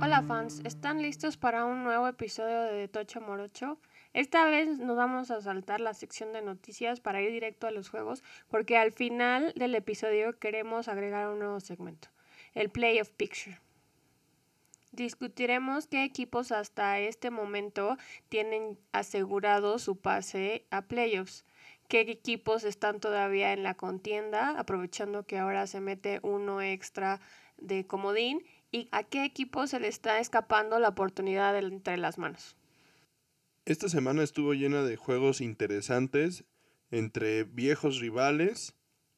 Hola fans, ¿están listos para un nuevo episodio de Tocho Morocho? Esta vez nos vamos a saltar la sección de noticias para ir directo a los juegos porque al final del episodio queremos agregar un nuevo segmento, el Play of Picture. Discutiremos qué equipos hasta este momento tienen asegurado su pase a playoffs, qué equipos están todavía en la contienda, aprovechando que ahora se mete uno extra de comodín y a qué equipo se le está escapando la oportunidad entre las manos. Esta semana estuvo llena de juegos interesantes entre viejos rivales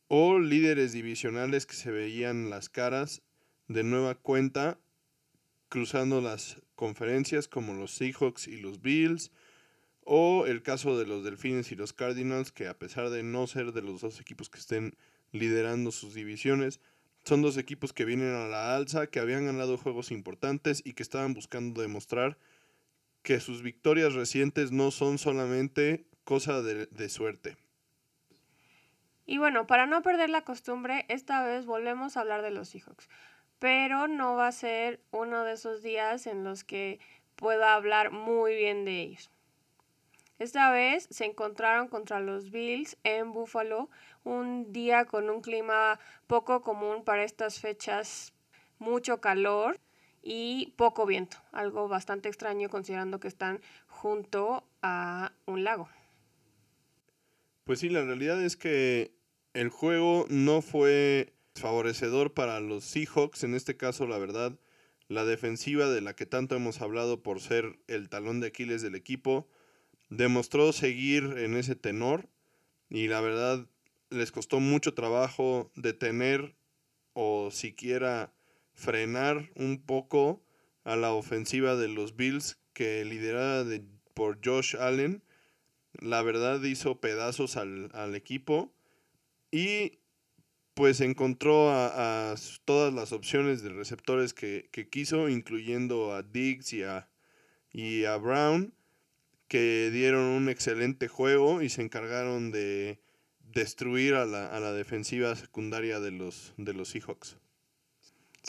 o líderes divisionales que se veían las caras de nueva cuenta cruzando las conferencias como los Seahawks y los Bills o el caso de los Delfines y los Cardinals que a pesar de no ser de los dos equipos que estén liderando sus divisiones, son dos equipos que vienen a la alza, que habían ganado juegos importantes y que estaban buscando demostrar que sus victorias recientes no son solamente cosa de, suerte. Y bueno, para no perder la costumbre, esta vez volvemos a hablar de los Seahawks. Pero no va a ser uno de esos días en los que pueda hablar muy bien de ellos. Esta vez se encontraron contra los Bills en Buffalo, un día con un clima poco común para estas fechas, mucho calor y poco viento, algo bastante extraño considerando que están junto a un lago. Pues sí, la realidad es que el juego no fue favorecedor para los Seahawks, en este caso la verdad, la defensiva de la que tanto hemos hablado por ser el talón de Aquiles del equipo, demostró seguir en ese tenor y la verdad les costó mucho trabajo detener o siquiera frenar un poco a la ofensiva de los Bills que liderada por Josh Allen. La verdad hizo pedazos al, equipo y pues encontró a, todas las opciones de receptores que, quiso, incluyendo a Diggs y a, y a Brown que dieron un excelente juego y se encargaron de destruir a la, a la defensiva secundaria de los, de los Seahawks.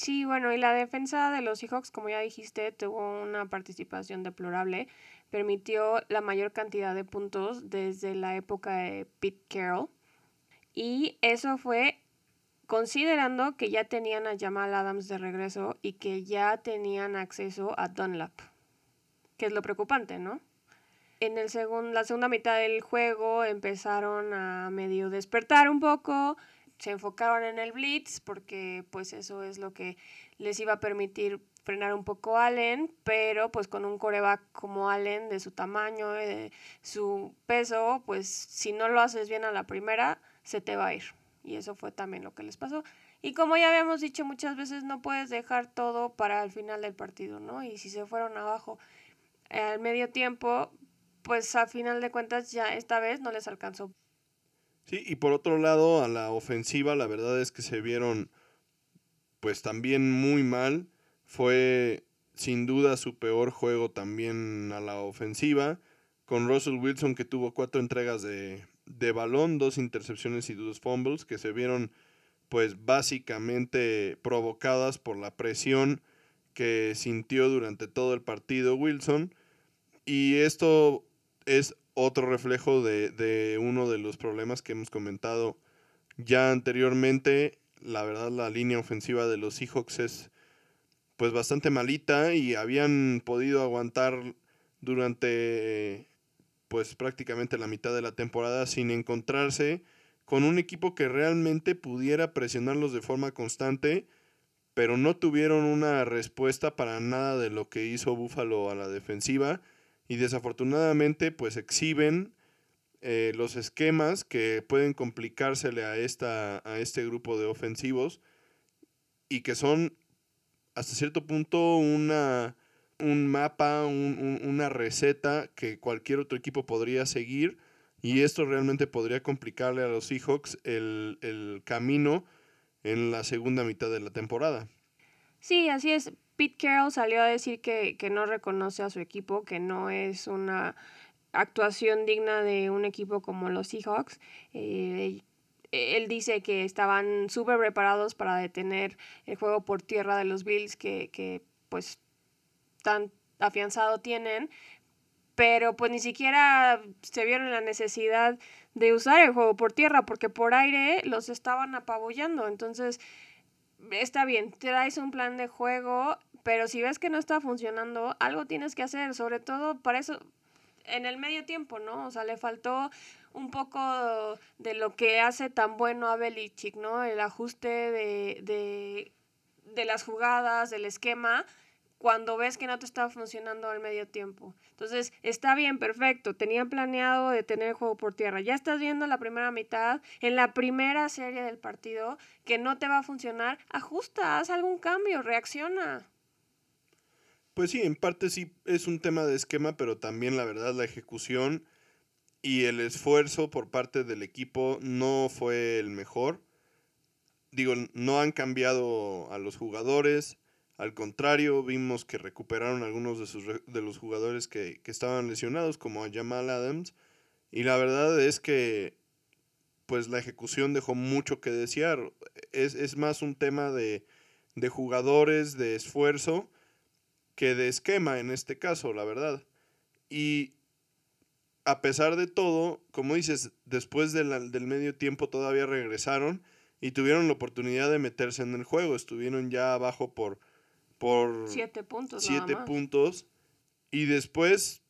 Sí, bueno, y la defensa de los Seahawks, como ya dijiste, tuvo una participación deplorable. Permitió la mayor cantidad de puntos desde la época de Pete Carroll. Y eso fue considerando que ya tenían a Jamal Adams de regreso y que ya tenían acceso a Dunlap. Que es lo preocupante, ¿no? en el la segunda mitad del juego empezaron a medio despertar un poco, se enfocaron en el blitz porque pues eso es lo que les iba a permitir frenar un poco a Allen, pero pues con un coreback como Allen de su tamaño, de su peso, pues si no lo haces bien a la primera, se te va a ir. Y eso fue también lo que les pasó. Y como ya habíamos dicho muchas veces, no puedes dejar todo para el final del partido, ¿no? Y si se fueron abajo al medio tiempo, pues a final de cuentas ya esta vez no les alcanzó. Sí, y por otro lado, a la ofensiva, la verdad es que se vieron pues también muy mal. Fue sin duda su peor juego también a la ofensiva, con Russell Wilson que tuvo cuatro entregas de, de balón, dos intercepciones y dos fumbles, que se vieron pues básicamente provocadas por la presión que sintió durante todo el partido Wilson. Y esto es otro reflejo de, uno de los problemas que hemos comentado ya anteriormente. La verdad, la línea ofensiva de los Seahawks es pues bastante malita y habían podido aguantar durante pues prácticamente la mitad de la temporada sin encontrarse con un equipo que realmente pudiera presionarlos de forma constante, pero no tuvieron una respuesta para nada de lo que hizo Buffalo a la defensiva y desafortunadamente pues exhiben eh, los esquemas que pueden complicársele a, esta, a este grupo de ofensivos y que son hasta cierto punto una, un mapa, una receta que cualquier otro equipo podría seguir y esto realmente podría complicarle a los Seahawks el, el camino en la segunda mitad de la temporada. Sí, así es. Pete Carroll salió a decir que, que no reconoce a su equipo, que no es una actuación digna de un equipo como los Seahawks. Eh, él dice que estaban súper preparados para detener el juego por tierra de los Bills que, que pues tan afianzado tienen, pero pues ni siquiera se vieron la necesidad de usar el juego por tierra porque por aire los estaban apabullando. Entonces, está bien, traes un plan de juego, pero si ves que no está funcionando, algo tienes que hacer, sobre todo para eso en el medio tiempo, ¿no? O sea, le faltó un poco de lo que hace tan bueno a Belichick, ¿no? El ajuste de, de, de las jugadas, del esquema, cuando ves que no te está funcionando al medio tiempo. Entonces, está bien, perfecto. Tenían planeado de tener el juego por tierra. Ya estás viendo la primera mitad, en la primera serie del partido, que no te va a funcionar. Ajusta, haz algún cambio, reacciona. Pues sí, en parte sí es un tema de esquema, pero también la verdad la ejecución y el esfuerzo por parte del equipo no fue el mejor. Digo, no han cambiado a los jugadores, al contrario, vimos que recuperaron algunos de, sus, de los jugadores que, estaban lesionados, como a Jamal Adams. Y la verdad es que pues la ejecución dejó mucho que desear. Es, más un tema de, de, jugadores, de esfuerzo, que de esquema en este caso, la verdad. Y a pesar de todo, como dices, después del medio tiempo todavía regresaron y tuvieron la oportunidad de meterse en el juego. Estuvieron ya abajo por por siete puntos. Siete puntos. Y después.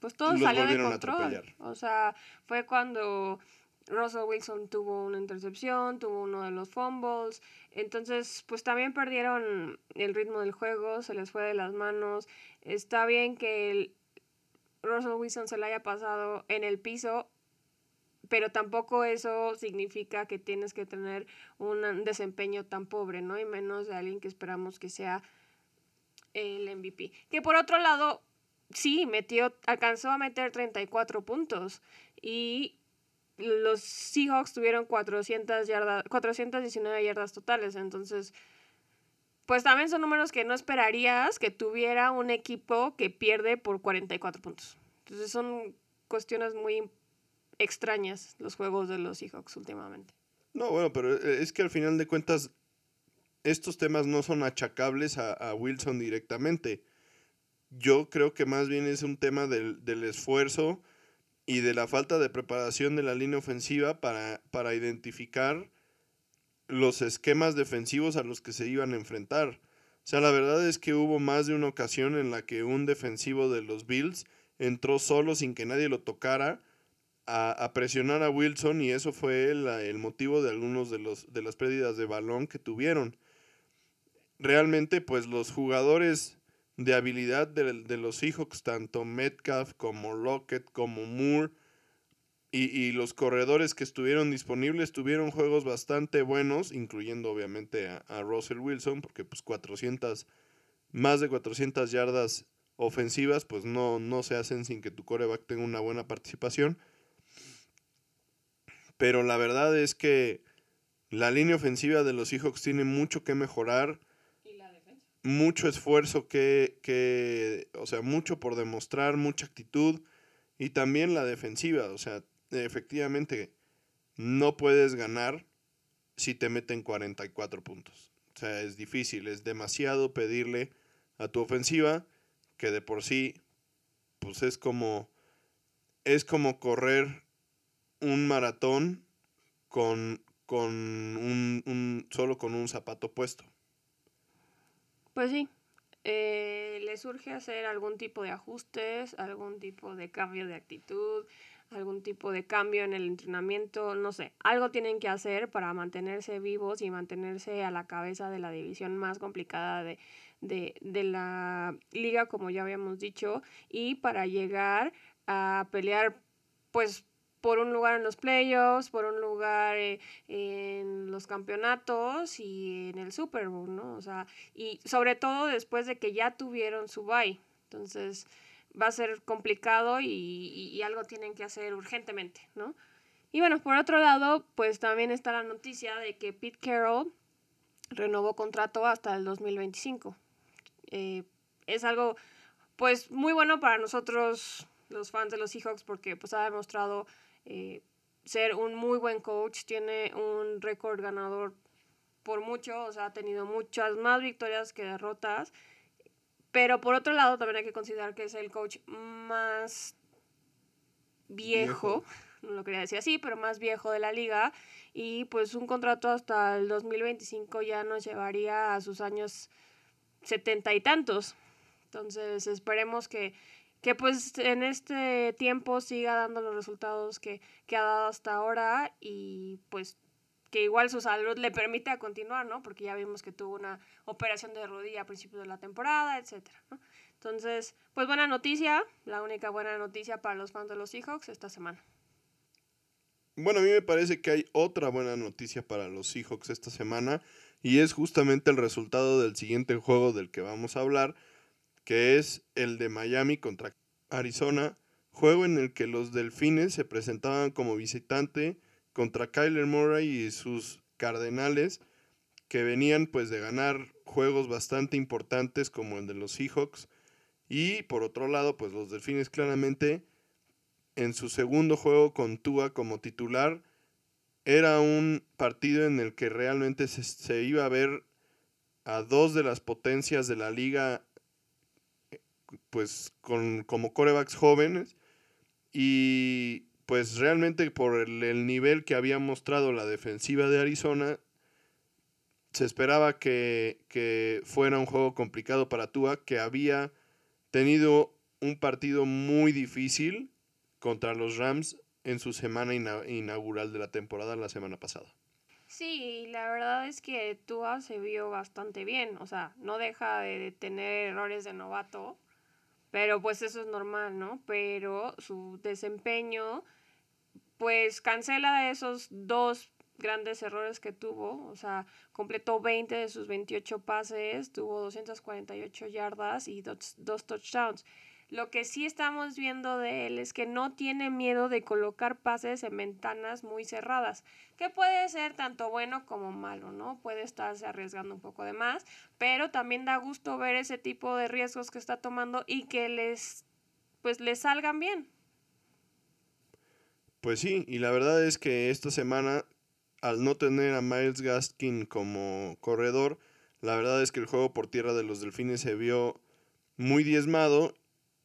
Pues todo salió de control. O sea, fue cuando Russell Wilson tuvo una intercepción, tuvo uno de los fumbles. Entonces, pues también perdieron el ritmo del juego, se les fue de las manos. Está bien que el Russell Wilson se le haya pasado en el piso, pero tampoco eso significa que tienes que tener un desempeño tan pobre, ¿no? Y menos de alguien que esperamos que sea el MVP. Que por otro lado, sí, metió, alcanzó a meter 34 puntos y los Seahawks tuvieron 400 yardas, 419 yardas totales, entonces pues también son números que no esperarías que tuviera un equipo que pierde por 44 puntos. Entonces son cuestiones muy extrañas los juegos de los Seahawks últimamente. No, bueno, pero eh, es que al final de cuentas estos temas no son achacables a, Wilson directamente. Yo creo que más bien es un tema del, del, esfuerzo y de la falta de preparación de la línea ofensiva para, para identificar los esquemas defensivos a los que se iban a enfrentar. O sea, la verdad es que hubo más de una ocasión en la que un defensivo de los Bills entró solo sin que nadie lo tocara a, presionar a Wilson y eso fue el, motivo de algunos de, los, de las pérdidas de balón que tuvieron. Realmente, pues los jugadores de habilidad de, los Seahawks, tanto Metcalf como Lockett como Moore, y, los corredores que estuvieron disponibles tuvieron juegos bastante buenos, incluyendo obviamente a, a, Russell Wilson, porque pues 400, más de 400 yardas ofensivas, pues no, no se hacen sin que tu coreback tenga una buena participación. Pero la verdad es que la línea ofensiva de los Seahawks tiene mucho que mejorar. ¿Y la defensa? Mucho esfuerzo que, que, o sea, mucho por demostrar, mucha actitud. Y también la defensiva, o sea, efectivamente no puedes ganar si te meten 44 puntos. O sea, es difícil, es demasiado pedirle a tu ofensiva que de por sí, pues es como, es como correr un maratón con, con un, solo con un zapato puesto. Pues sí, eh, le surge hacer algún tipo de ajustes, algún tipo de cambio de actitud, algún tipo de cambio en el entrenamiento, no sé, algo tienen que hacer para mantenerse vivos y mantenerse a la cabeza de la división más complicada de, de, de la liga, como ya habíamos dicho, y para llegar a pelear, pues por un lugar en los playoffs, por un lugar eh, en los campeonatos y en el Super Bowl, ¿no? O sea, y sobre todo después de que ya tuvieron su bye. Entonces va a ser complicado y, algo tienen que hacer urgentemente, ¿no? Y bueno, por otro lado, pues también está la noticia de que Pete Carroll renovó contrato hasta el 2025. Eh, es algo, pues, muy bueno para nosotros, los fans de los Seahawks, porque pues ha demostrado eh, ser un muy buen coach, tiene un récord ganador por mucho, o sea, ha tenido muchas más victorias que derrotas. Pero por otro lado, también hay que considerar que es el coach más viejo, no lo quería decir así, pero más viejo de la liga. Y pues un contrato hasta el 2025 ya nos llevaría a sus años setenta y tantos. Entonces esperemos que, que pues en este tiempo siga dando los resultados que, que ha dado hasta ahora y pues que igual su salud le permite continuar, ¿no? Porque ya vimos que tuvo una operación de rodilla a principios de la temporada, etcétera, ¿no? Entonces, pues buena noticia, la única buena noticia para los fans de los Seahawks esta semana. Bueno, a mí me parece que hay otra buena noticia para los Seahawks esta semana y es justamente el resultado del siguiente juego del que vamos a hablar, que es el de Miami contra Arizona, juego en el que los Delfines se presentaban como visitante contra Kyler Murray y sus Cardenales, que venían pues de ganar juegos bastante importantes como el de los Seahawks. Y por otro lado, pues los Delfines claramente en su segundo juego con Tua como titular, era un partido en el que realmente se, se iba a ver a dos de las potencias de la liga pues con, como corebacks jóvenes y pues realmente por el, nivel que había mostrado la defensiva de Arizona, se esperaba que, que, fuera un juego complicado para Tua, que había tenido un partido muy difícil contra los Rams en su semana inaugural de la temporada la semana pasada. Sí, la verdad es que Tua se vio bastante bien, o sea, no deja de tener errores de novato, pero pues eso es normal, ¿no? Pero su desempeño pues cancela esos dos grandes errores que tuvo, o sea, completó 20 de sus 28 pases, tuvo 248 yardas y dos, dos, touchdowns. Lo que sí estamos viendo de él es que no tiene miedo de colocar pases en ventanas muy cerradas, que puede ser tanto bueno como malo, ¿no? Puede estarse arriesgando un poco de más, pero también da gusto ver ese tipo de riesgos que está tomando y que les pues les salgan bien. Pues sí, y la verdad es que esta semana, al no tener a Miles Gaskin como corredor, la verdad es que el juego por tierra de los Delfines se vio muy diezmado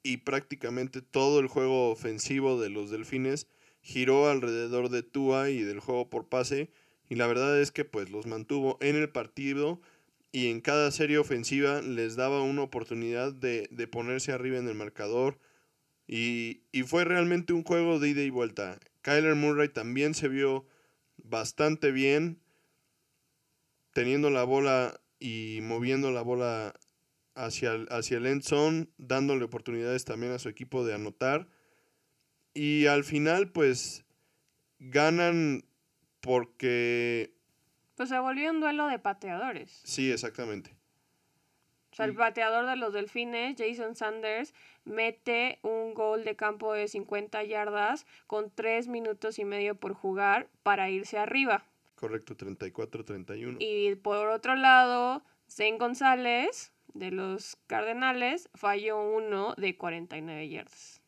y prácticamente todo el juego ofensivo de los Delfines giró alrededor de Tua y del juego por pase y la verdad es que pues los mantuvo en el partido y en cada serie ofensiva les daba una oportunidad de, de ponerse arriba en el marcador y, y, fue realmente un juego de ida y vuelta. Kyler Murray también se vio bastante bien teniendo la bola y moviendo la bola hacia el, hacia el end zone, dándole oportunidades también a su equipo de anotar. Y al final, pues, ganan porque... Pues se volvió un duelo de pateadores. Sí, exactamente. O sea, el pateador de los Delfines, Jason Sanders, mete un gol de campo de 50 yardas con 3 minutos y medio por jugar para irse arriba. Correcto, 34-31. Y por otro lado, Zane González, de los Cardenales, falló uno de 49 yardas.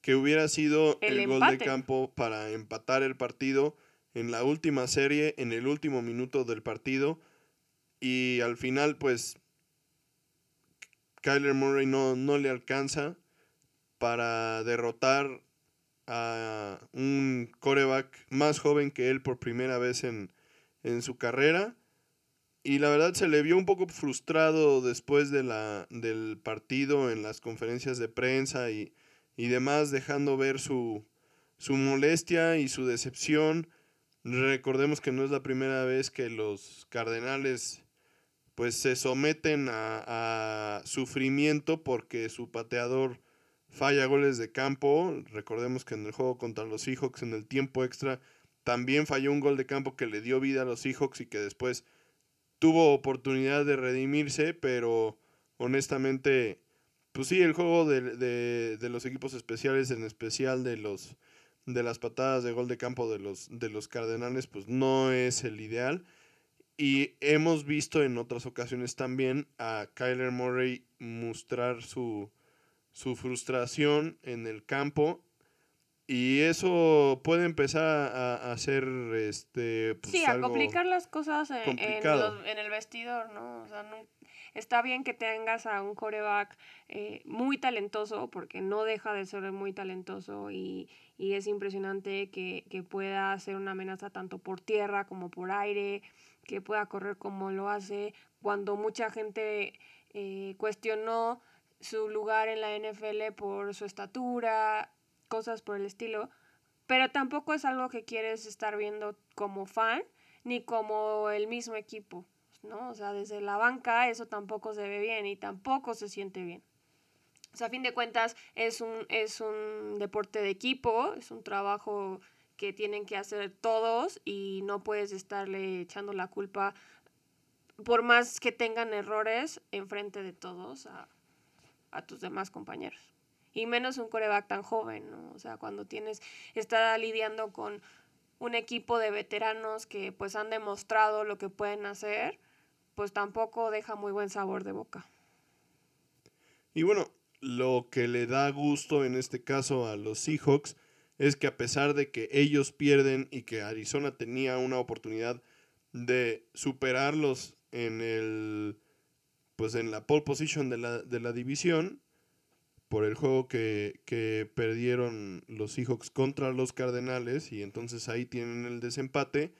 Que hubiera sido el, gol de campo para empatar el partido en la última serie, en el último minuto del partido. Y al final, pues Kyler Murray no, no le alcanza para derrotar a un coreback más joven que él por primera vez en, su carrera. Y la verdad se le vio un poco frustrado después de la, del partido en las conferencias de prensa y, y demás, dejando ver su, su molestia y su decepción. Recordemos que no es la primera vez que los Cardenales pues se someten a, sufrimiento porque su pateador falla goles de campo. Recordemos que en el juego contra los Seahawks en el tiempo extra también falló un gol de campo que le dio vida a los Seahawks y que después tuvo oportunidad de redimirse, pero honestamente, pues sí, el juego de, de, de los equipos especiales, en especial de los, de las patadas de gol de campo de los, de los Cardenales, pues no es el ideal. Y hemos visto en otras ocasiones también a Kyler Murray mostrar su, su frustración en el campo. Y eso puede empezar a, hacer este. Pues, sí, a complicar las cosas en, en, el vestidor, ¿no? O sea, no, está bien que tengas a un coreback eh, muy talentoso, porque no deja de ser muy talentoso y, y es impresionante que, que, pueda hacer una amenaza tanto por tierra como por aire, que pueda correr como lo hace, cuando mucha gente eh, cuestionó su lugar en la NFL por su estatura, cosas por el estilo, pero tampoco es algo que quieres estar viendo como fan ni como el mismo equipo, ¿no? O sea, desde la banca eso tampoco se ve bien y tampoco se siente bien. O sea, a fin de cuentas es un, es un deporte de equipo, es un trabajo que tienen que hacer todos y no puedes estarle echando la culpa por más que tengan errores enfrente de todos a, a tus demás compañeros. Y menos un coreback tan joven, ¿no? O sea, cuando tienes, está lidiando con un equipo de veteranos que pues han demostrado lo que pueden hacer, pues tampoco deja muy buen sabor de boca. Y bueno, lo que le da gusto en este caso a los Seahawks es que a pesar de que ellos pierden y que Arizona tenía una oportunidad de superarlos en el pues en la pole position de la, de la división por el juego que, que, perdieron los Seahawks contra los Cardenales y entonces ahí tienen el desempate.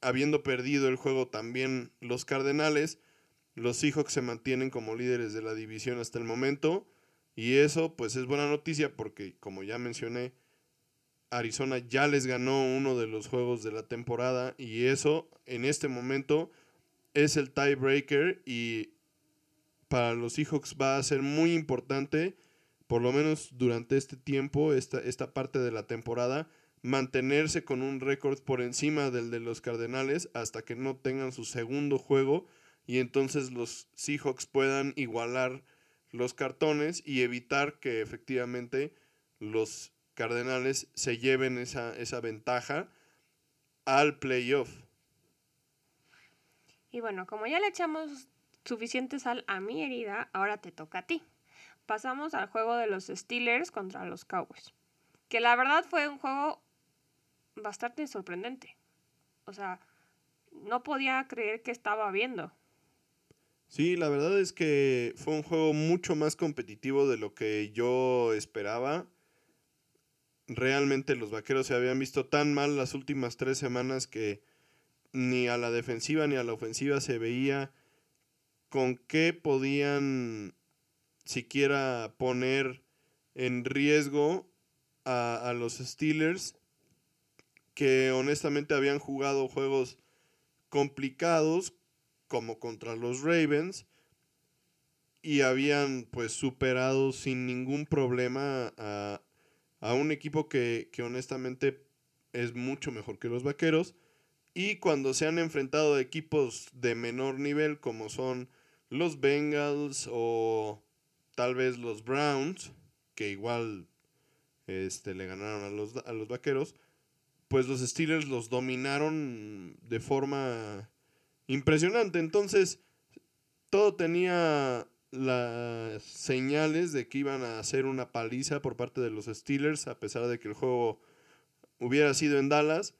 Habiendo perdido el juego también los Cardenales, los Seahawks se mantienen como líderes de la división hasta el momento y eso pues es buena noticia porque como ya mencioné, Arizona ya les ganó uno de los juegos de la temporada y eso en este momento es el tiebreaker y para los Seahawks va a ser muy importante, por lo menos durante este tiempo, esta, esta parte de la temporada, mantenerse con un récord por encima del de los Cardenales hasta que no tengan su segundo juego y entonces los Seahawks puedan igualar los cartones y evitar que efectivamente los Cardenales se lleven esa, esa ventaja al playoff. Y bueno, como ya le echamos suficiente sal a mi herida, ahora te toca a ti. Pasamos al juego de los Steelers contra los Cowboys. Que la verdad fue un juego bastante sorprendente. O sea, no podía creer que estaba viendo. Sí, la verdad es que fue un juego mucho más competitivo de lo que yo esperaba. Realmente los vaqueros se habían visto tan mal las últimas tres semanas que ni a la defensiva ni a la ofensiva se veía con qué podían siquiera poner en riesgo a, los Steelers que honestamente habían jugado juegos complicados como contra los Ravens y habían pues superado sin ningún problema a, a un equipo que, que, honestamente es mucho mejor que los Vaqueros. Y cuando se han enfrentado a equipos de menor nivel como son los Bengals o tal vez los Browns, que igual este, le ganaron a los, a los Vaqueros, pues los Steelers los dominaron de forma impresionante. Entonces, todo tenía las señales de que iban a hacer una paliza por parte de los Steelers, a pesar de que el juego hubiera sido en Dallas.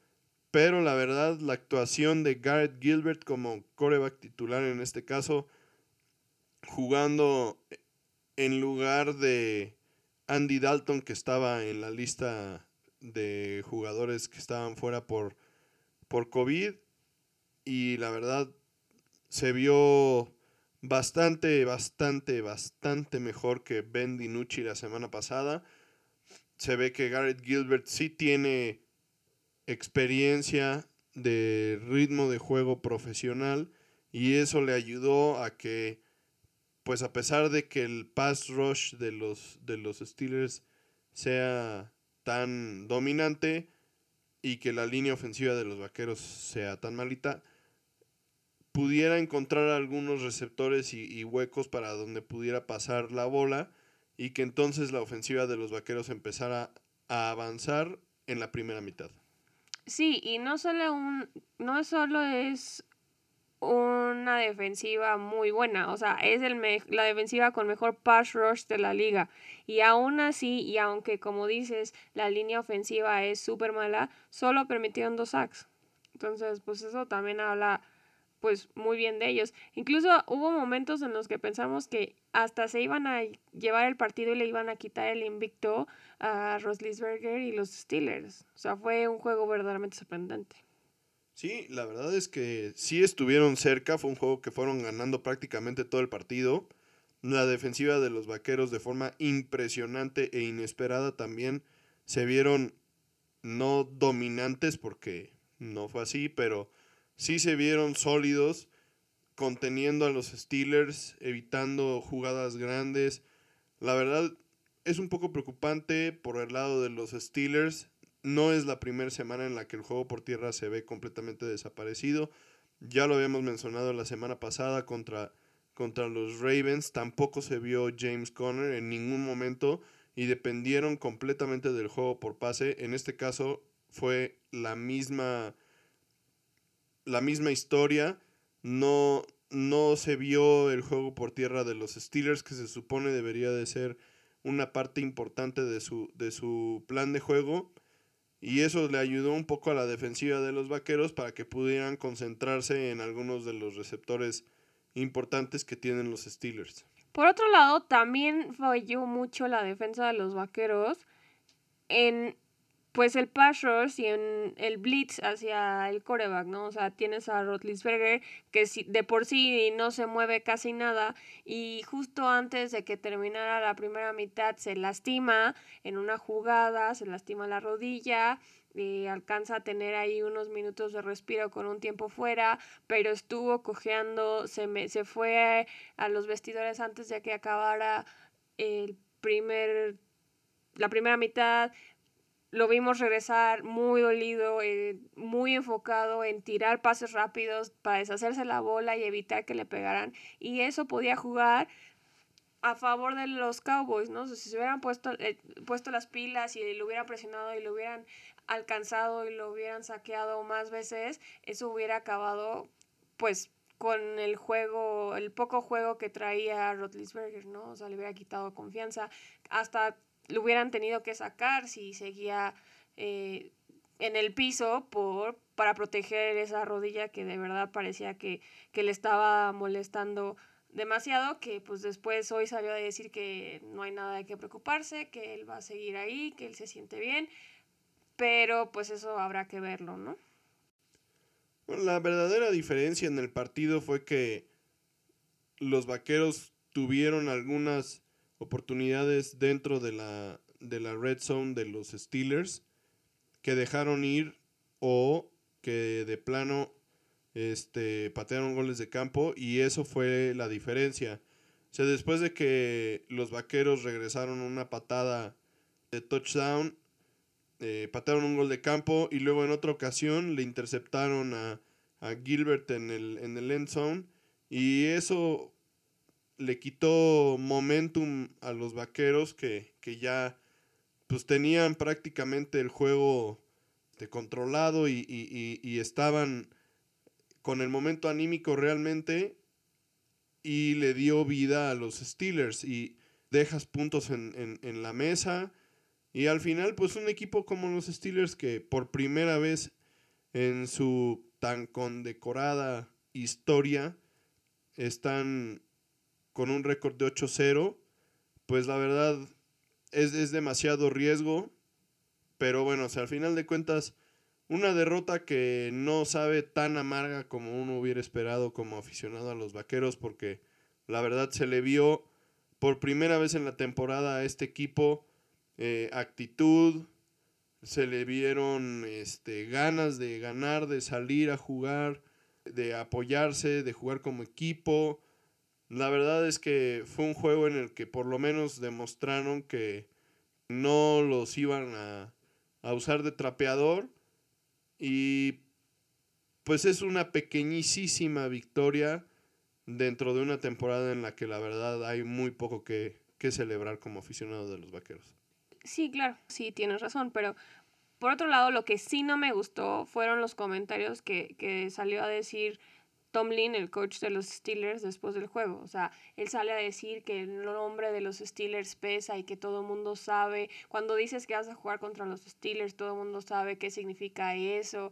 Pero la verdad, la actuación de Garrett Gilbert como coreback titular en este caso jugando en lugar de Andy Dalton que estaba en la lista de jugadores que estaban fuera por, por COVID y la verdad se vio bastante, bastante, bastante mejor que Ben DiNucci la semana pasada. Se ve que Garrett Gilbert sí tiene experiencia de ritmo de juego profesional y eso le ayudó a que pues a pesar de que el pass rush de los, de los Steelers sea tan dominante y que la línea ofensiva de los Vaqueros sea tan malita, pudiera encontrar algunos receptores y, huecos para donde pudiera pasar la bola y que entonces la ofensiva de los Vaqueros empezara a avanzar en la primera mitad. Sí, y no solo un, no solo es una defensiva muy buena, o sea, es el la defensiva con mejor pass rush de la liga. Y aún así, y aunque como dices, la línea ofensiva es súper mala, solo permitieron dos sacks. Entonces, pues eso también habla pues muy bien de ellos. Incluso hubo momentos en los que pensamos que hasta se iban a llevar el partido y le iban a quitar el invicto a Roslisberger y los Steelers. O sea, fue un juego verdaderamente sorprendente. Sí, la verdad es que sí estuvieron cerca, fue un juego que fueron ganando prácticamente todo el partido. La defensiva de los Vaqueros de forma impresionante e inesperada también se vieron no dominantes porque no fue así, pero sí se vieron sólidos, conteniendo a los Steelers, evitando jugadas grandes. La verdad es un poco preocupante por el lado de los Steelers. No es la primera semana en la que el juego por tierra se ve completamente desaparecido. Ya lo habíamos mencionado la semana pasada contra, contra los Ravens. Tampoco se vio James Conner en ningún momento y dependieron completamente del juego por pase. En este caso fue la misma la misma historia. No, no se vio el juego por tierra de los Steelers, que se supone debería de ser una parte importante de su, de su plan de juego. Y eso le ayudó un poco a la defensiva de los Vaqueros para que pudieran concentrarse en algunos de los receptores importantes que tienen los Steelers. Por otro lado, también falló mucho la defensa de los Vaqueros en pues el pass rush y en el blitz hacia el coreback, ¿no? O sea, tienes a Rotlisberger que de por sí no se mueve casi nada y justo antes de que terminara la primera mitad se lastima en una jugada, se lastima la rodilla y alcanza a tener ahí unos minutos de respiro con un tiempo fuera, pero estuvo cojeando, se, me, se fue a los vestidores antes de que acabara el primer la primera mitad, lo vimos regresar muy dolido, eh, muy enfocado en tirar pases rápidos para deshacerse la bola y evitar que le pegaran. Y eso podía jugar a favor de los Cowboys, ¿no? si se hubieran puesto, eh, puesto las pilas y lo hubieran presionado y lo hubieran alcanzado y lo hubieran saqueado más veces, eso hubiera acabado, pues, con el juego, el poco juego que traía Rotlisberger, ¿no? O sea, le hubiera quitado confianza. Hasta lo hubieran tenido que sacar si seguía eh, en el piso por, para proteger esa rodilla que de verdad parecía que, que le estaba molestando demasiado, que pues después hoy salió a decir que no hay nada de qué preocuparse, que él va a seguir ahí, que él se siente bien, pero pues eso habrá que verlo, ¿no? La verdadera diferencia en el partido fue que los vaqueros tuvieron algunas oportunidades dentro de la, de la red zone de los Steelers que dejaron ir o que de plano este, patearon goles de campo y eso fue la diferencia. O sea, después de que los vaqueros regresaron una patada de touchdown, eh, patearon un gol de campo y luego en otra ocasión le interceptaron a, a Gilbert en el, en el end zone y eso le quitó momentum a los vaqueros que, ya pues tenían prácticamente el juego de controlado y, estaban con el momento anímico realmente y le dio vida a los Steelers y dejas puntos en, en, la mesa y al final pues un equipo como los Steelers que por primera vez en su tan condecorada historia están con un récord de 8-0, pues la verdad es, demasiado riesgo. Pero bueno, al final de cuentas, una derrota que no sabe tan amarga como uno hubiera esperado como aficionado a los vaqueros, porque la verdad se le vio por primera vez en la temporada a este equipo eh, actitud, se le vieron este, ganas de ganar, de salir a jugar, de apoyarse, de jugar como equipo. La verdad es que fue un juego en el que por lo menos demostraron que no los iban a, usar de trapeador y pues es una pequeñísima victoria dentro de una temporada en la que la verdad hay muy poco que, que celebrar como aficionado de los vaqueros. Sí, claro, sí, tienes razón, pero Por otro lado, lo que sí no me gustó fueron los comentarios que, que salió a decir Tomlin, el coach de los Steelers, después del juego. O sea, él sale a decir que el nombre de los Steelers pesa y que todo el mundo sabe. Cuando dices que vas a jugar contra los Steelers, todo el mundo sabe qué significa eso.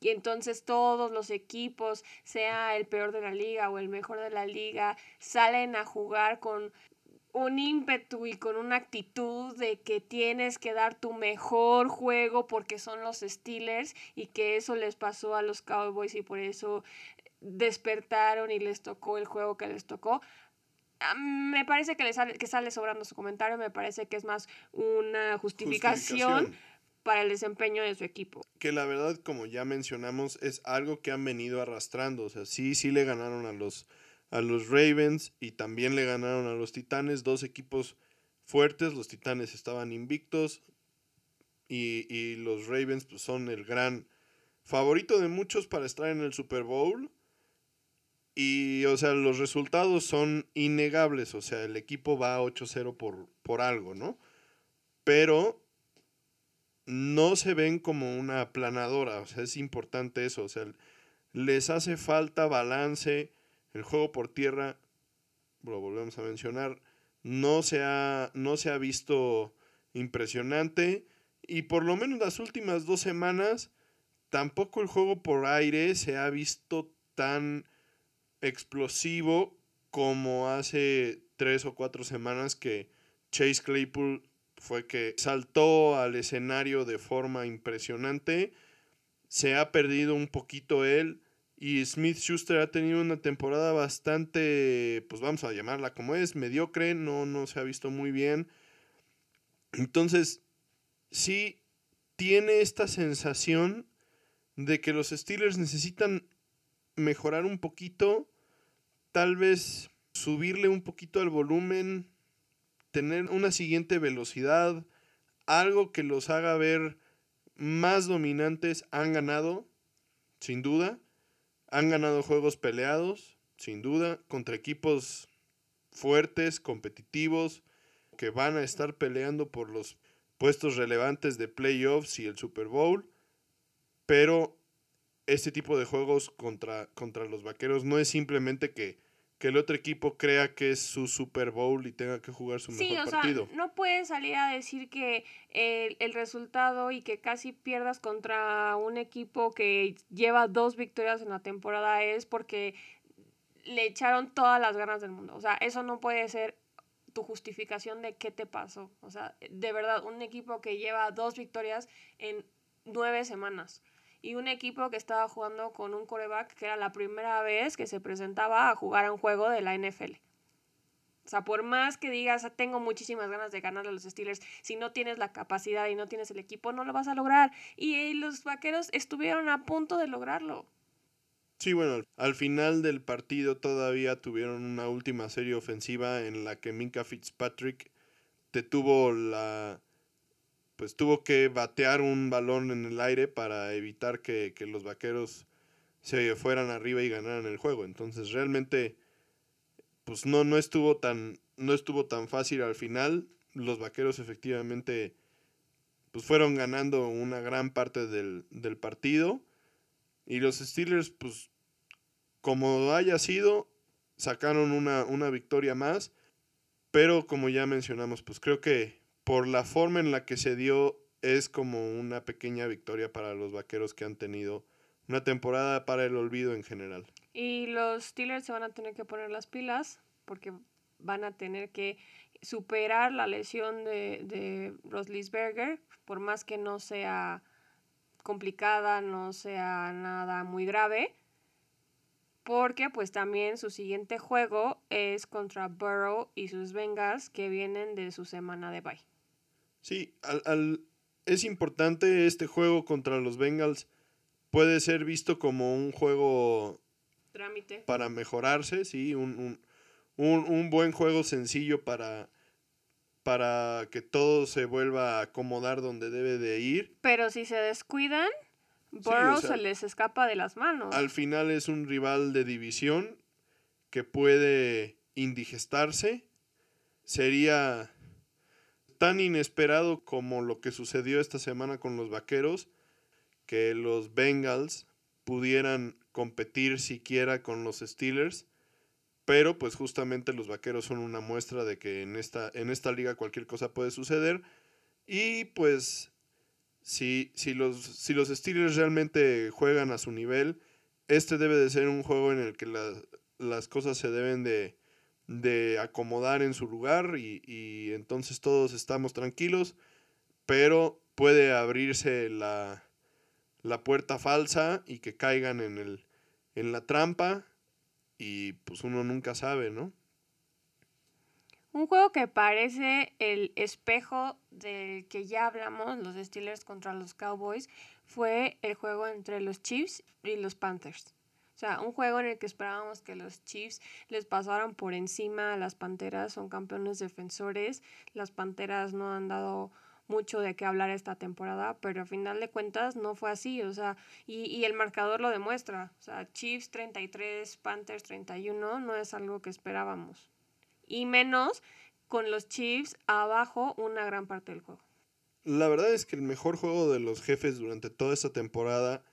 Y entonces todos los equipos, sea el peor de la liga o el mejor de la liga, salen a jugar con un ímpetu y con una actitud de que tienes que dar tu mejor juego porque son los Steelers y que eso les pasó a los Cowboys y por eso despertaron y les tocó el juego que les tocó. Ah, me parece que, le sale, que sale sobrando su comentario, me parece que es más una justificación, para el desempeño de su equipo. Que la verdad, como ya mencionamos, es algo que han venido arrastrando. O sea, sí, sí le ganaron a los, a los Ravens y también le ganaron a los Titanes, dos equipos fuertes. Los Titanes estaban invictos y, y los Ravens pues, son el gran favorito de muchos para estar en el Super Bowl. Y, o sea, los resultados son innegables. O sea, el equipo va 8-0 por, por algo, ¿no? Pero no se ven como una aplanadora. O sea, es importante eso. O sea, les hace falta balance. El juego por tierra, lo volvemos a mencionar, no se ha, no se ha visto impresionante. Y por lo menos las últimas dos semanas, tampoco el juego por aire se ha visto tan explosivo como hace tres o cuatro semanas que Chase Claypool fue que saltó al escenario de forma impresionante. Se ha perdido un poquito él. Y Smith Schuster ha tenido una temporada bastante, pues vamos a llamarla como es, mediocre, no, no se ha visto muy bien. Entonces, sí tiene esta sensación de que los Steelers necesitan mejorar un poquito tal vez subirle un poquito al volumen, tener una siguiente velocidad, algo que los haga ver más dominantes. Han ganado, sin duda. Han ganado juegos peleados, sin duda, contra equipos fuertes, competitivos, que van a estar peleando por los puestos relevantes de playoffs y el Super Bowl. Pero este tipo de juegos contra, contra los vaqueros no es simplemente que, que, el otro equipo crea que es su Super Bowl y tenga que jugar su mejor partido. Sea, no puedes salir a decir que el, el, resultado y que casi pierdas contra un equipo que lleva dos victorias en la temporada es porque le echaron todas las ganas del mundo. O sea, eso no puede ser tu justificación de qué te pasó. O sea, de verdad, un equipo que lleva dos victorias en nueve semanas y un equipo que estaba jugando con un coreback que era la primera vez que se presentaba a jugar a un juego de la NFL. O sea, por más que digas, tengo muchísimas ganas de ganar a los Steelers, si no tienes la capacidad y no tienes el equipo, no lo vas a lograr. Y los vaqueros estuvieron a punto de lograrlo. Sí, bueno, al final del partido todavía tuvieron una última serie ofensiva en la que Minka Fitzpatrick detuvo la, pues tuvo que batear un balón en el aire para evitar que, los vaqueros se fueran arriba y ganaran el juego. Entonces realmente pues no, no estuvo tan no estuvo tan fácil al final. Los vaqueros efectivamente pues fueron ganando una gran parte del, del partido. Y los Steelers, pues como haya sido, sacaron una, una victoria más. Pero como ya mencionamos, pues creo que por la forma en la que se dio, es como una pequeña victoria para los vaqueros que han tenido una temporada para el olvido en general. Y los Steelers se van a tener que poner las pilas porque van a tener que superar la lesión de, de Roslisberger, por más que no sea complicada, no sea nada muy grave, porque pues también su siguiente juego es contra Burrow y sus Bengals que vienen de su semana de bye. Sí, al, es importante este juego contra los Bengals. Puede ser visto como un juego Trámite. para mejorarse, sí, un, buen juego sencillo para, para que todo se vuelva a acomodar donde debe de ir. Pero si se descuidan, Burrow se les escapa de las manos. Al final es un rival de división que puede indigestarse. Sería tan inesperado como lo que sucedió esta semana con los Vaqueros, que los Bengals pudieran competir siquiera con los Steelers, pero pues justamente los Vaqueros son una muestra de que en esta, en esta liga cualquier cosa puede suceder. Y pues si, si, los, si los Steelers realmente juegan a su nivel, este debe de ser un juego en el que las cosas se deben de, de acomodar en su lugar y, y, entonces todos estamos tranquilos, pero puede abrirse la, la puerta falsa y que caigan en, el, en la trampa y pues uno nunca sabe, ¿no? Un juego que parece el espejo del que ya hablamos, los Steelers contra los Cowboys, fue el juego entre los Chiefs y los Panthers. O sea, un juego en el que esperábamos que los Chiefs les pasaran por encima a las Panteras, son campeones defensores, las Panteras no han dado mucho de qué hablar esta temporada, pero a final de cuentas no fue así, o sea, y, y el marcador lo demuestra, o sea, Chiefs 33, Panthers 31, no es algo que esperábamos, y menos con los Chiefs abajo una gran parte del juego. La verdad es que el mejor juego de los jefes durante toda esta temporada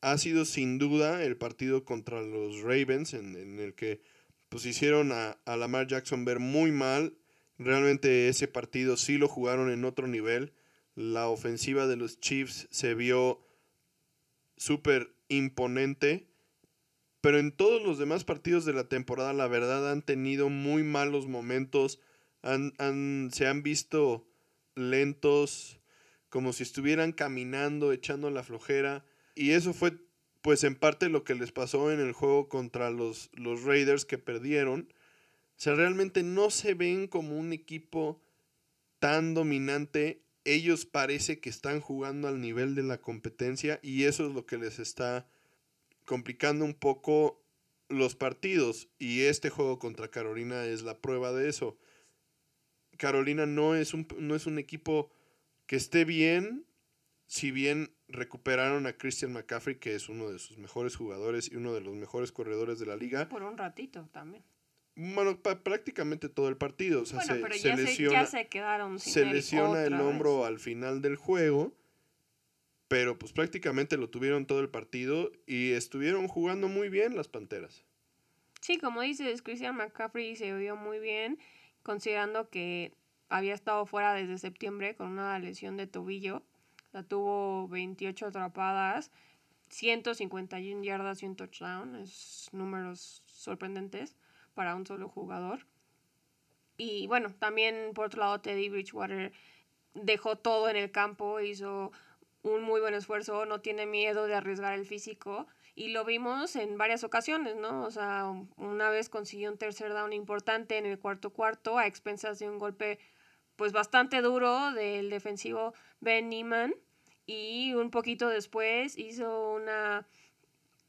ha sido sin duda el partido contra los Ravens, en, el que pues hicieron a, a Lamar Jackson ver muy mal Realmente ese partido sí lo jugaron en otro nivel. La ofensiva de los Chiefs se vio súper imponente. Pero en todos los demás partidos de la temporada, la verdad, han tenido muy malos momentos. Han, se han visto lentos, como si estuvieran caminando, echando la flojera. Y eso fue, pues, en parte lo que les pasó en el juego contra los, los Raiders que perdieron o sea, realmente no se ven como un equipo tan dominante. Ellos parece que están jugando al nivel de la competencia y eso es lo que les está complicando un poco los partidos. Y este juego contra Carolina es la prueba de eso. Carolina no es un, no es un equipo que esté bien, si bien recuperaron a Christian McCaffrey, que es uno de sus mejores jugadores y uno de los mejores corredores de la liga. Por un ratito también. Bueno, prácticamente todo el partido. O sea, se, ya lesiona, se, quedaron se lesiona el hombro al final del juego. Pero pues prácticamente lo tuvieron todo el partido y estuvieron jugando muy bien las Panteras. Sí, como dices, Christian McCaffrey se vio muy bien, considerando que había estado fuera desde septiembre con una lesión de tobillo. La tuvo 28 atrapadas, 151 yardas y un touchdown. Es números sorprendentes para un solo jugador. Y bueno, también por otro lado Teddy Bridgewater dejó todo en el campo, hizo un muy buen esfuerzo, no tiene miedo de arriesgar el físico y lo vimos en varias ocasiones, ¿no? O sea, una vez consiguió un tercer down importante en el cuarto cuarto a expensas de un golpe pues bastante duro del defensivo Ben Neiman y un poquito después hizo una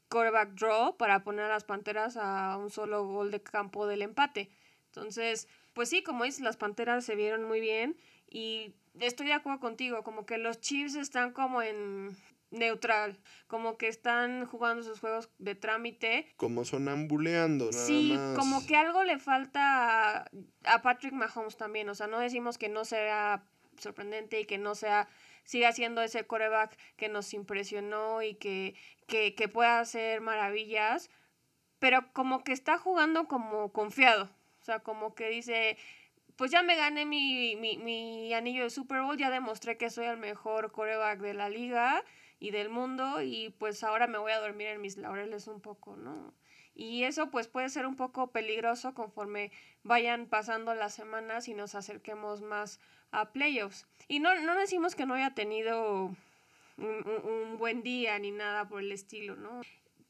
quarterback draw para poner a las Panteras a un solo gol de campo del empate. Entonces, pues sí, como dices, las Panteras se vieron muy bien y estoy de acuerdo contigo, como que los Chiefs están como en neutral, como que están jugando sus juegos de trámite. Como sonambuleando, nada Sí, como que algo le falta a, a Patrick Mahomes también, o sea, no decimos que no sea sorprendente y que no sea siga siendo ese coreback que nos impresionó y que, que, que pueda hacer maravillas, pero como que está jugando como confiado, o sea, como que dice, pues ya me gané mi, mi, mi, anillo de Super Bowl, ya demostré que soy el mejor coreback de la liga y del mundo y pues ahora me voy a dormir en mis laureles un poco, ¿no? Y eso pues puede ser un poco peligroso conforme vayan pasando las semanas y nos acerquemos más a playoffs. Y no, no decimos que no haya tenido un, buen día ni nada por el estilo, ¿no?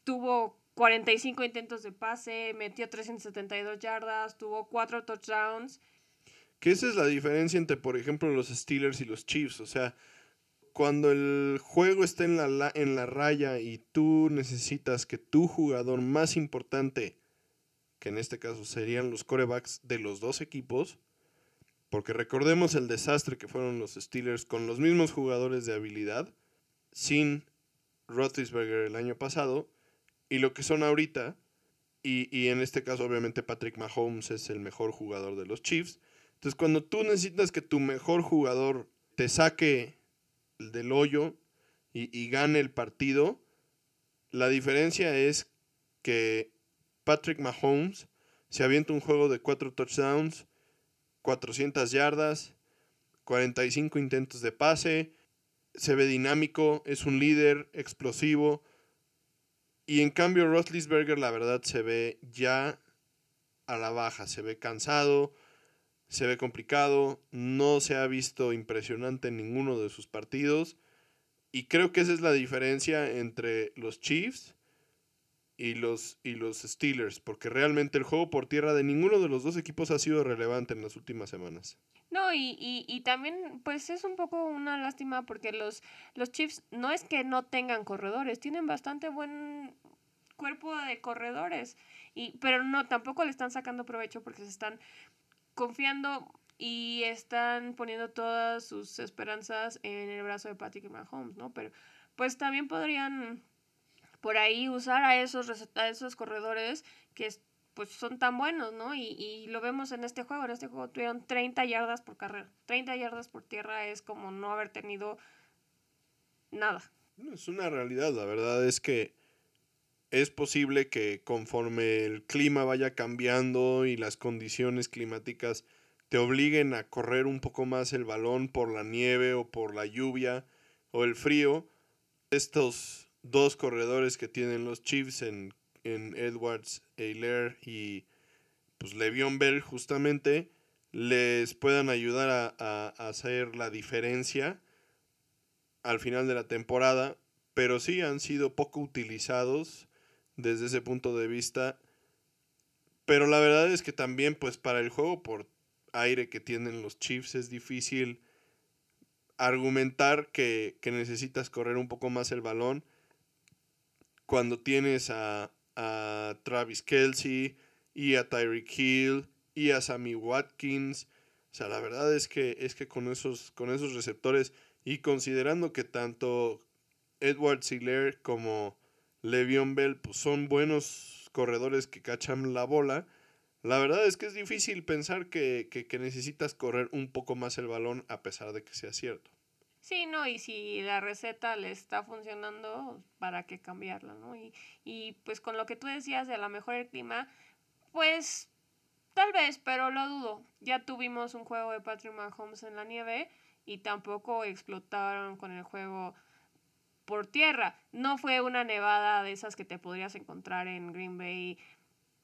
Tuvo 45 intentos de pase, metió 372 yardas, tuvo 4 touchdowns. Que esa es la diferencia entre, por ejemplo, los Steelers y los Chiefs. O sea, cuando el juego está en la, en la raya y tú necesitas que tu jugador más importante, que en este caso serían los corebacks de los dos equipos, porque recordemos el desastre que fueron los Steelers con los mismos jugadores de habilidad, sin Roethlisberger el año pasado, y lo que son ahorita, y, y en este caso obviamente Patrick Mahomes es el mejor jugador de los Chiefs, Entonces, cuando tú necesitas que tu mejor jugador te saque del hoyo y, y gane el partido, la diferencia es que Patrick Mahomes se avienta un juego de 4 touchdowns, 400 yardas, 45 intentos de pase, se ve dinámico, es un líder explosivo. Y en cambio Roethlisberger la verdad se ve ya a la baja, se ve cansado, se ve complicado, no se ha visto impresionante en ninguno de sus partidos. Y creo que esa es la diferencia entre los Chiefs y los, y los Steelers, porque realmente el juego por tierra de ninguno de los dos equipos ha sido relevante en las últimas semanas. No, y, y, y también pues es un poco una lástima porque los, los Chiefs no es que no tengan corredores, tienen bastante buen cuerpo de corredores, y, pero no, tampoco le están sacando provecho porque se están confiando y están poniendo todas sus esperanzas en el brazo de Patrick Mahomes, ¿no? Pero pues también podrían por ahí usar a esos, a esos corredores que pues son tan buenos, ¿no? Y, y, lo vemos en este juego. En este juego tuvieron 30 yardas por carrera. 30 yardas por tierra es como no haber tenido nada. Es una realidad. La verdad es que es posible que conforme el clima vaya cambiando y las condiciones climáticas te obliguen a correr un poco más el balón por la nieve o por la lluvia o el frío, estos dos corredores que tienen los Chiefs en, en Edwards, Eiler y pues Le'Veon Bell justamente les puedan ayudar a, a, hacer la diferencia al final de la temporada, pero sí han sido poco utilizados desde ese punto de vista. Pero la verdad es que también, pues, para el juego por aire que tienen los Chiefs es difícil argumentar que, que necesitas correr un poco más el balón cuando tienes a, a Travis Kelsey y a Tyreek Hill y a Sammy Watkins. O sea, la verdad es que, es que con, esos, con esos receptores y considerando que tanto Edward Siller como Le'Veon Bell pues, son buenos corredores que cachan la bola, la verdad es que es difícil pensar que, que, que necesitas correr un poco más el balón a pesar de que sea cierto. Sí, no, y si la receta le está funcionando, ¿para qué cambiarla, no? Y, y pues con lo que tú decías de a lo mejor el clima, pues tal vez, pero lo dudo. Ya tuvimos un juego de Patrick Mahomes en la nieve y tampoco explotaron con el juego por tierra. No fue una nevada de esas que te podrías encontrar en Green Bay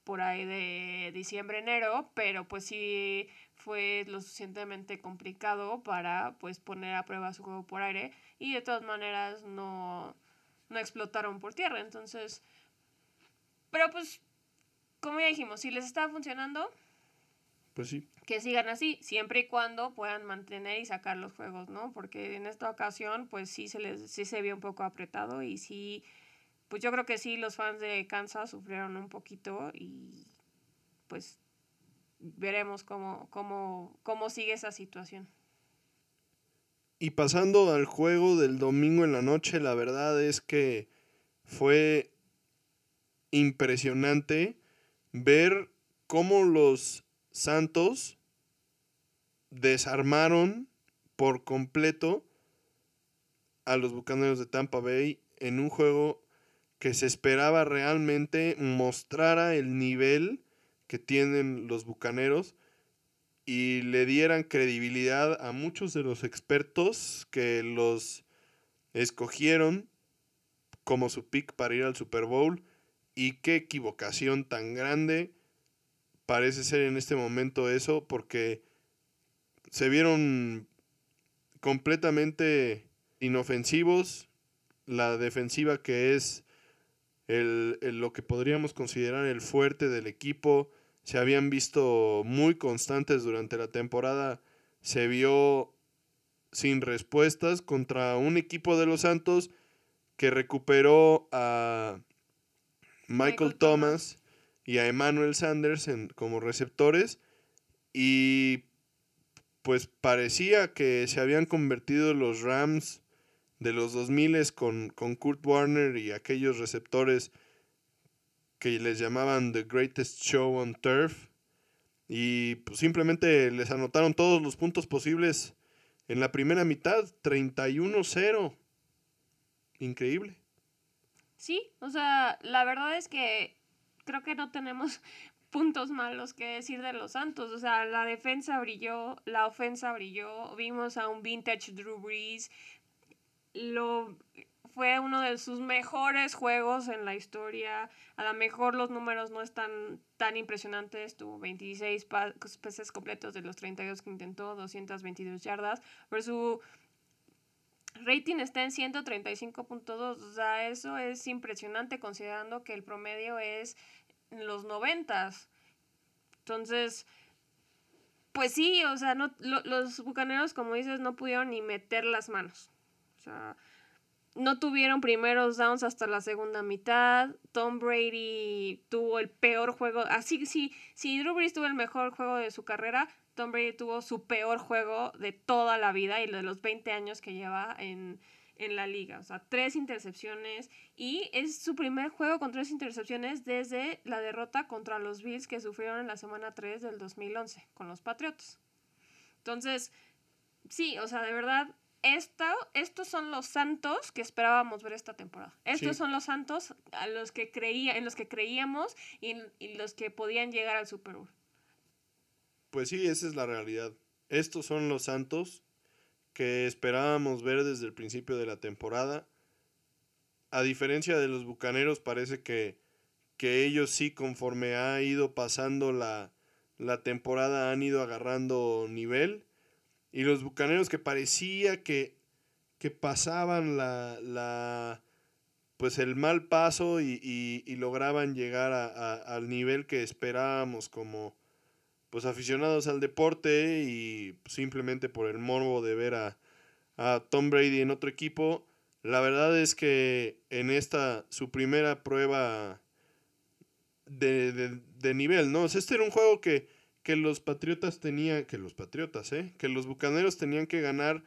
por ahí de diciembre, enero, pero pues sí fue lo suficientemente complicado para pues poner a prueba su juego por aire y de todas maneras no, no explotaron por tierra. Entonces, pero pues, como ya dijimos, si les está funcionando, pues sí. Que sigan así, siempre y cuando puedan mantener y sacar los juegos, ¿no? Porque en esta ocasión, pues sí se les, sí se vio un poco apretado y sí, pues yo creo que sí los fans de Kansas sufrieron un poquito y pues veremos cómo, cómo, cómo sigue esa situación. Y pasando al juego del domingo en la noche, la verdad es que fue impresionante ver cómo los Santos desarmaron por completo a los Bucaneros de Tampa Bay en un juego que se esperaba realmente mostrara el nivel que tienen los Bucaneros y le dieran credibilidad a muchos de los expertos que los escogieron como su pick para ir al Super Bowl. Y qué equivocación tan grande parece ser en este momento eso porque se vieron completamente inofensivos. La defensiva que es el, el, lo que podríamos considerar el fuerte del equipo. Se habían visto muy constantes durante la temporada, se vio sin respuestas contra un equipo de los Santos que recuperó a Michael, Michael Thomas. Y a Emmanuel Sanders en, como receptores. Y pues parecía que se habían convertido los Rams de los 2000 con, con Kurt Warner y aquellos receptores que les llamaban The Greatest Show on Turf. Y pues, simplemente les anotaron todos los puntos posibles en la primera mitad, 31-0. Increíble. Sí, o sea, la verdad es que creo que no tenemos puntos malos que decir de los Santos. O sea, la defensa brilló, la ofensa brilló, vimos a un vintage Drew Brees, lo, fue uno de sus mejores juegos en la historia. A lo mejor los números no están tan impresionantes. Tuvo 26 pases completos de los 32 que intentó, 222 yardas. Pero su rating está en 135.2. O sea, eso es impresionante considerando que el promedio es los 90. Entonces, pues sí, o sea, no, los bucaneros, como dices, no pudieron ni meter las manos. O sea, no tuvieron primeros downs hasta la segunda mitad. Tom Brady tuvo el peor juego. Así sí, si Drew Brees tuvo el mejor juego de su carrera, Tom Brady tuvo su peor juego de toda la vida y de los 20 años que lleva en, en la liga. O sea, tres intercepciones. Y es su primer juego con tres intercepciones desde la derrota contra los Bills que sufrieron en la semana 3 del 2011 con los Patriots. Entonces, sí, o sea, de verdad, esto, estos son los santos que esperábamos ver esta temporada. Estos son los santos a los que creía, en los que creíamos y, y, los que podían llegar al Super Bowl. Pues sí, esa es la realidad. Estos son los santos que esperábamos ver desde el principio de la temporada. A diferencia de los Bucaneros, parece que, que ellos sí, conforme ha ido pasando la, la temporada, han ido agarrando nivel y los bucaneros que parecía que, que pasaban la, la, pues el mal paso y, y, lograban llegar a, al nivel que esperábamos como pues aficionados al deporte y simplemente por el morbo de ver a, a Tom Brady en otro equipo. La verdad es que en esta, su primera prueba de, de, de nivel, ¿no? este era un juego que, que los Patriotas tenían, que los Patriotas, ¿eh? Que los Bucaneros tenían que ganar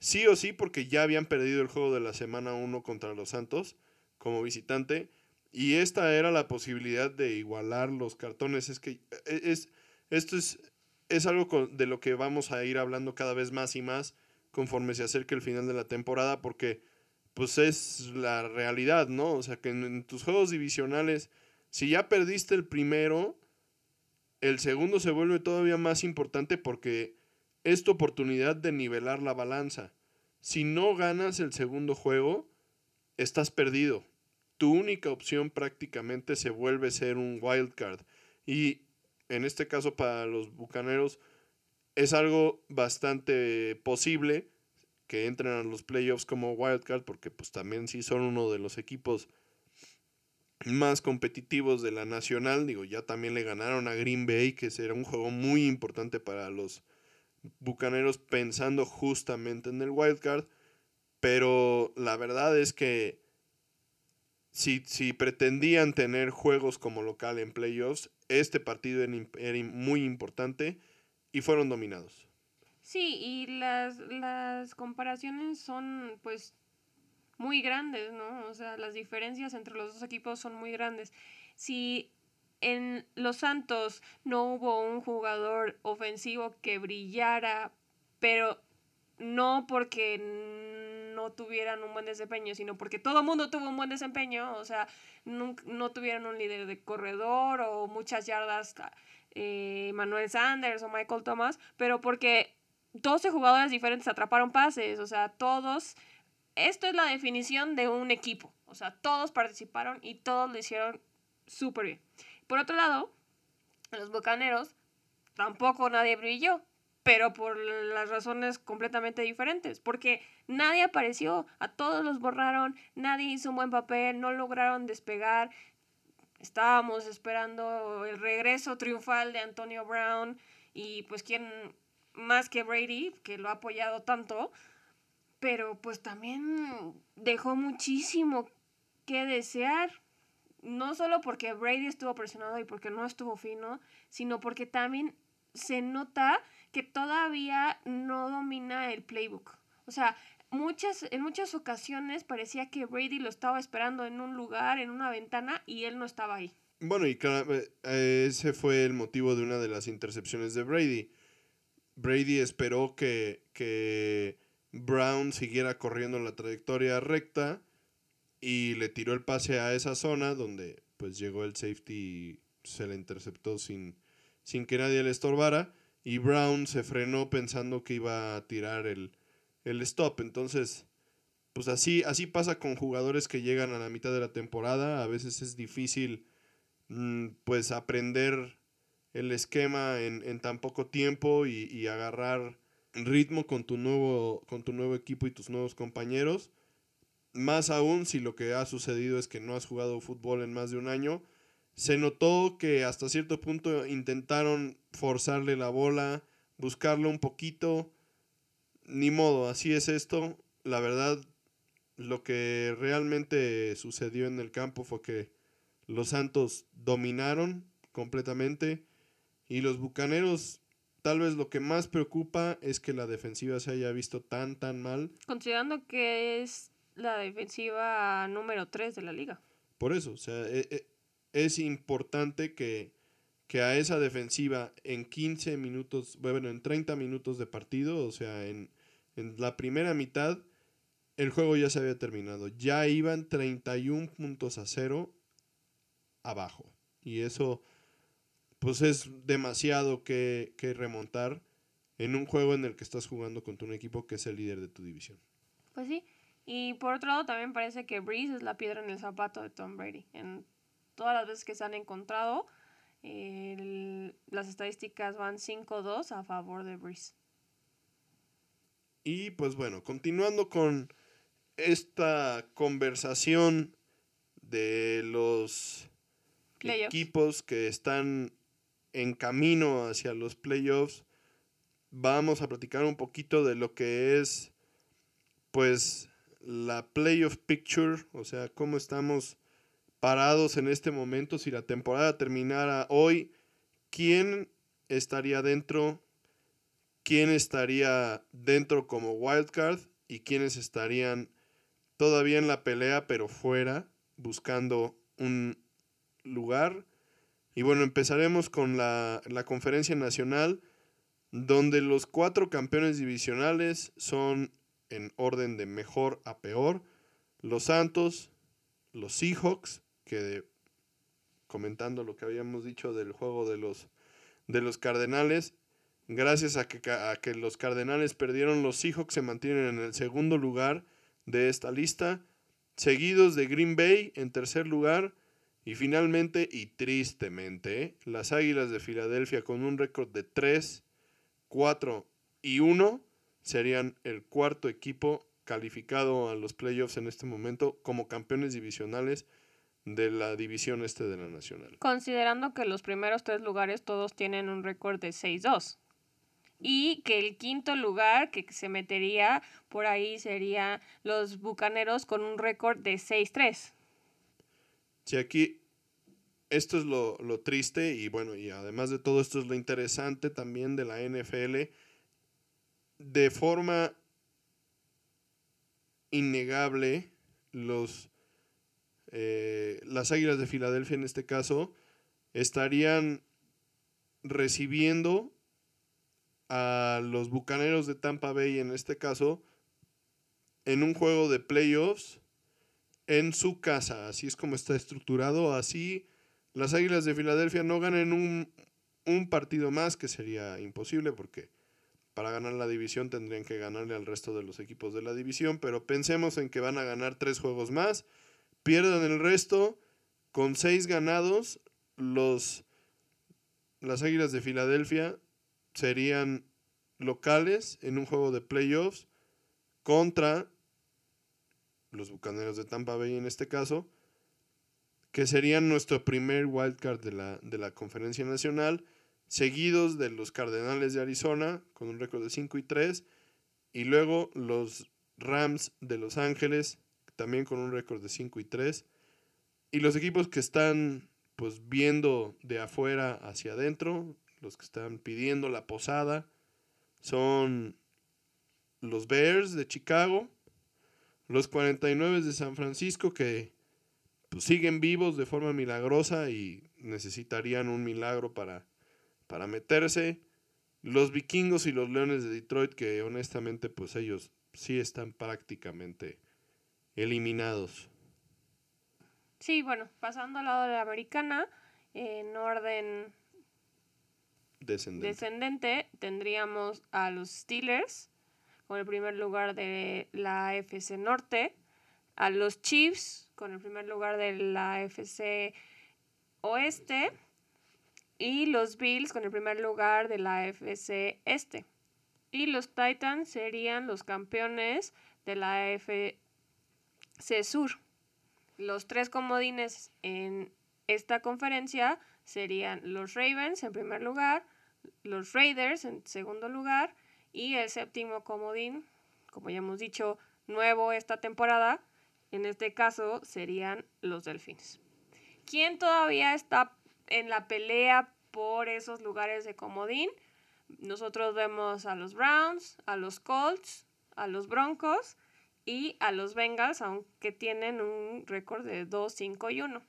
sí o sí porque ya habían perdido el juego de la semana 1 contra los Santos como visitante. Y esta era la posibilidad de igualar los cartones. Es que e, es, esto es, es algo de lo que vamos a ir hablando cada vez más y más conforme se acerque el final de la temporada porque pues es la realidad, ¿no? O sea que en tus juegos divisionales, si ya perdiste el primero, el segundo se vuelve todavía más importante porque es tu oportunidad de nivelar la balanza. Si no ganas el segundo juego, estás perdido. Tu única opción prácticamente se vuelve ser un wildcard. Y en este caso para los Bucaneros es algo bastante posible que entren a los playoffs como wildcard porque pues también sí son uno de los equipos más competitivos de la nacional. Digo, ya también le ganaron a Green Bay, que será un juego muy importante para los Bucaneros pensando justamente en el wildcard. Pero la verdad es que si, si pretendían tener juegos como local en playoffs, este partido era, muy importante y fueron dominados. Sí, y las, las comparaciones son pues muy grandes, ¿no? O sea, las diferencias entre los dos equipos son muy grandes. Si en Los Santos no hubo un jugador ofensivo que brillara, pero no porque no tuvieran un buen desempeño, sino porque todo el mundo tuvo un buen desempeño, o sea, no, no tuvieron un líder de corredor o muchas yardas, eh, Manuel Sanders o Michael Thomas, pero porque 12 jugadores diferentes atraparon pases, o sea, todos esto es la definición de un equipo. O sea, todos participaron y todos lo hicieron súper bien. Por otro lado, los Bucaneros tampoco nadie brilló, pero por las razones completamente diferentes, porque nadie apareció, a todos los borraron, nadie hizo un buen papel, no lograron despegar. Estábamos esperando el regreso triunfal de Antonio Brown y pues quién más que Brady, que lo ha apoyado tanto, pero pues también dejó muchísimo que desear. No solo porque Brady estuvo presionado y porque no estuvo fino, sino porque también se nota que todavía no domina el playbook. O sea, muchas, en muchas ocasiones parecía que Brady lo estaba esperando en un lugar, en una ventana, y él no estaba ahí. Bueno, y claro, eh, ese fue el motivo de una de las intercepciones de Brady. Brady esperó que, que Brown siguiera corriendo en la trayectoria recta y le tiró el pase a esa zona donde pues llegó el safety y se le interceptó sin, sin que nadie le estorbara y Brown se frenó pensando que iba a tirar el, el stop. Entonces, pues así, así pasa con jugadores que llegan a la mitad de la temporada. A veces es difícil mm, pues aprender el esquema en, en tan poco tiempo y, y, agarrar ritmo con tu, nuevo, con tu nuevo equipo y tus nuevos compañeros. Más aún si lo que ha sucedido es que no has jugado fútbol en más de un año. Se notó que hasta cierto punto intentaron forzarle la bola, buscarlo un poquito. Ni modo, así es esto. La verdad, lo que realmente sucedió en el campo fue que los Santos dominaron completamente y los Bucaneros tal vez lo que más preocupa es que la defensiva se haya visto tan tan mal. Considerando que es la defensiva número 3 de la liga. Por eso, o sea, e, e, es, importante que, que, a esa defensiva en 15 minutos, bueno, en 30 minutos de partido, o sea, en, en la primera mitad, el juego ya se había terminado. Ya iban 31 puntos a cero abajo. Y eso, pues es demasiado que, que remontar en un juego en el que estás jugando contra un equipo que es el líder de tu división. Pues sí, y por otro lado, también parece que Breeze es la piedra en el zapato de Tom Brady. Todas las veces que se han encontrado, las estadísticas van 5-2 a favor de Breeze. Y pues bueno, continuando con esta conversación de los equipos que están en camino hacia los playoffs, vamos a platicar un poquito de lo que es pues la playoff picture, o sea, cómo estamos parados en este momento si la temporada terminara hoy, quién estaría dentro, quién estaría dentro como wildcard y quiénes estarían todavía en la pelea pero fuera buscando un lugar. Y bueno, empezaremos con la, la conferencia nacional donde los cuatro campeones divisionales son en orden de mejor a peor. Los Santos, los Seahawks, que comentando lo que habíamos dicho del juego de los, de los Cardenales, gracias a que, a que los Cardenales perdieron, los Seahawks se mantienen en el segundo lugar de esta lista, seguidos de Green Bay en tercer lugar. Y finalmente, y tristemente, las Águilas de Filadelfia con un récord de 3, 4 y 1 serían el cuarto equipo calificado a los playoffs en este momento como campeones divisionales de la división este de la nacional. Considerando que los primeros tres lugares todos tienen un récord de 6-2 y que el quinto lugar que se metería por ahí sería los Bucaneros con un récord de 6-3. Sí, aquí esto es lo, lo, triste y bueno, y además de todo esto es lo interesante también de la NFL de forma innegable los eh, las Águilas de Filadelfia en este caso estarían recibiendo a los Bucaneros de Tampa Bay en este caso en un juego de playoffs en su casa, así es como está estructurado, así las Águilas de Filadelfia no ganen un, un partido más, que sería imposible porque para ganar la división tendrían que ganarle al resto de los equipos de la división, pero pensemos en que van a ganar tres juegos más, pierdan el resto, con seis ganados, los, las Águilas de Filadelfia serían locales en un juego de playoffs contra los Bucaneros de Tampa Bay en este caso, que serían nuestro primer wildcard de la, de la conferencia nacional seguidos de los Cardenales de Arizona con un récord de 5 y 3 y luego los Rams de Los Ángeles también con un récord de 5 y 3 y los equipos que están pues viendo de afuera hacia adentro, los que están pidiendo la posada son los Bears de Chicago, los 49 de San Francisco que pues, siguen vivos de forma milagrosa y necesitarían un milagro para, para meterse. Los vikingos y los leones de Detroit, que honestamente, pues ellos sí están prácticamente eliminados. Sí, bueno, pasando al lado de la americana, en orden Descendente. descendente, tendríamos a los Steelers con el primer lugar de la AFC Norte, a los Chiefs con el primer lugar de la AFC Oeste y los Bills con el primer lugar de la AFC Este. Y los Titans serían los campeones de la AFC Sur. Los tres comodines en esta conferencia serían los Ravens en primer lugar, los Raiders en segundo lugar y el séptimo comodín, como ya hemos dicho, nuevo esta temporada, en este caso serían los Delfines. ¿Quién todavía está en la pelea por esos lugares de comodín? Nosotros vemos a los Browns, a los Colts, a los Broncos y a los Bengals, aunque tienen un récord de 2, 5 y 1.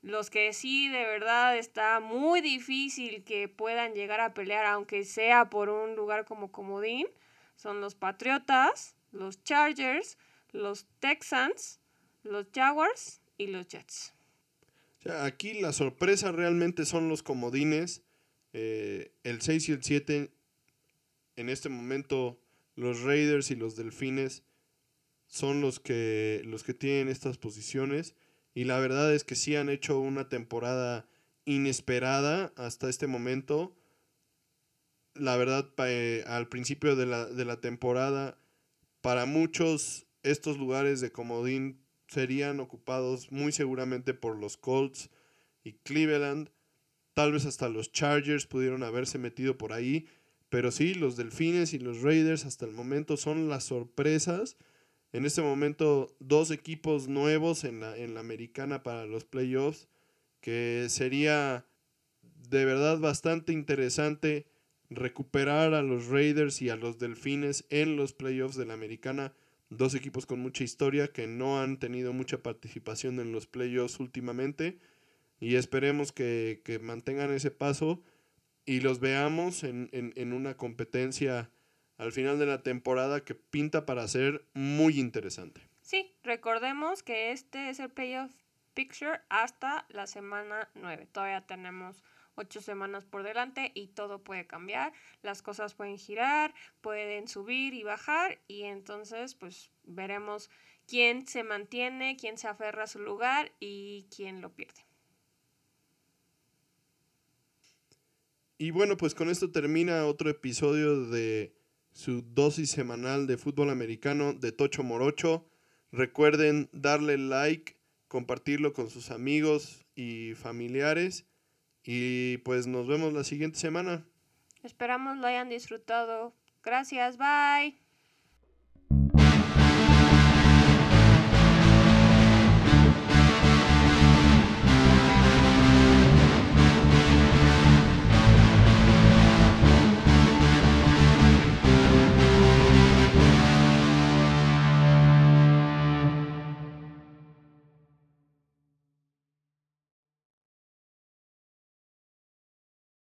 Los que sí de verdad está muy difícil que puedan llegar a pelear, aunque sea por un lugar como comodín, son los Patriotas, los Chargers, los Texans, los Jaguars y los Jets. aquí la sorpresa realmente son los comodines. Eh, el 6 y el 7, en este momento, los Raiders y los Delfines son los que, los que tienen estas posiciones. Y la verdad es que sí han hecho una temporada inesperada hasta este momento. La verdad, eh, al principio de la, de la temporada, para muchos estos lugares de comodín serían ocupados muy seguramente por los Colts y Cleveland. Tal vez hasta los Chargers pudieron haberse metido por ahí. Pero sí, los Delfines y los Raiders hasta el momento son las sorpresas en este momento dos equipos nuevos en la, en la americana para los playoffs, que sería de verdad bastante interesante recuperar a los Raiders y a los Delfines en los playoffs de la americana. Dos equipos con mucha historia que no han tenido mucha participación en los playoffs últimamente. Y esperemos que, mantengan ese paso y los veamos en, en una competencia al final de la temporada que pinta para ser muy interesante. Sí, recordemos que este es el playoff picture hasta la semana 9. Todavía tenemos ocho semanas por delante y todo puede cambiar, las cosas pueden girar, pueden subir y bajar y entonces pues veremos quién se mantiene, quién se aferra a su lugar y quién lo pierde. Y bueno, pues con esto termina otro episodio de su dosis semanal de fútbol americano de Tocho Morocho. Recuerden darle like, compartirlo con sus amigos y familiares. Y pues nos vemos la siguiente semana. Esperamos lo hayan disfrutado. Gracias, bye.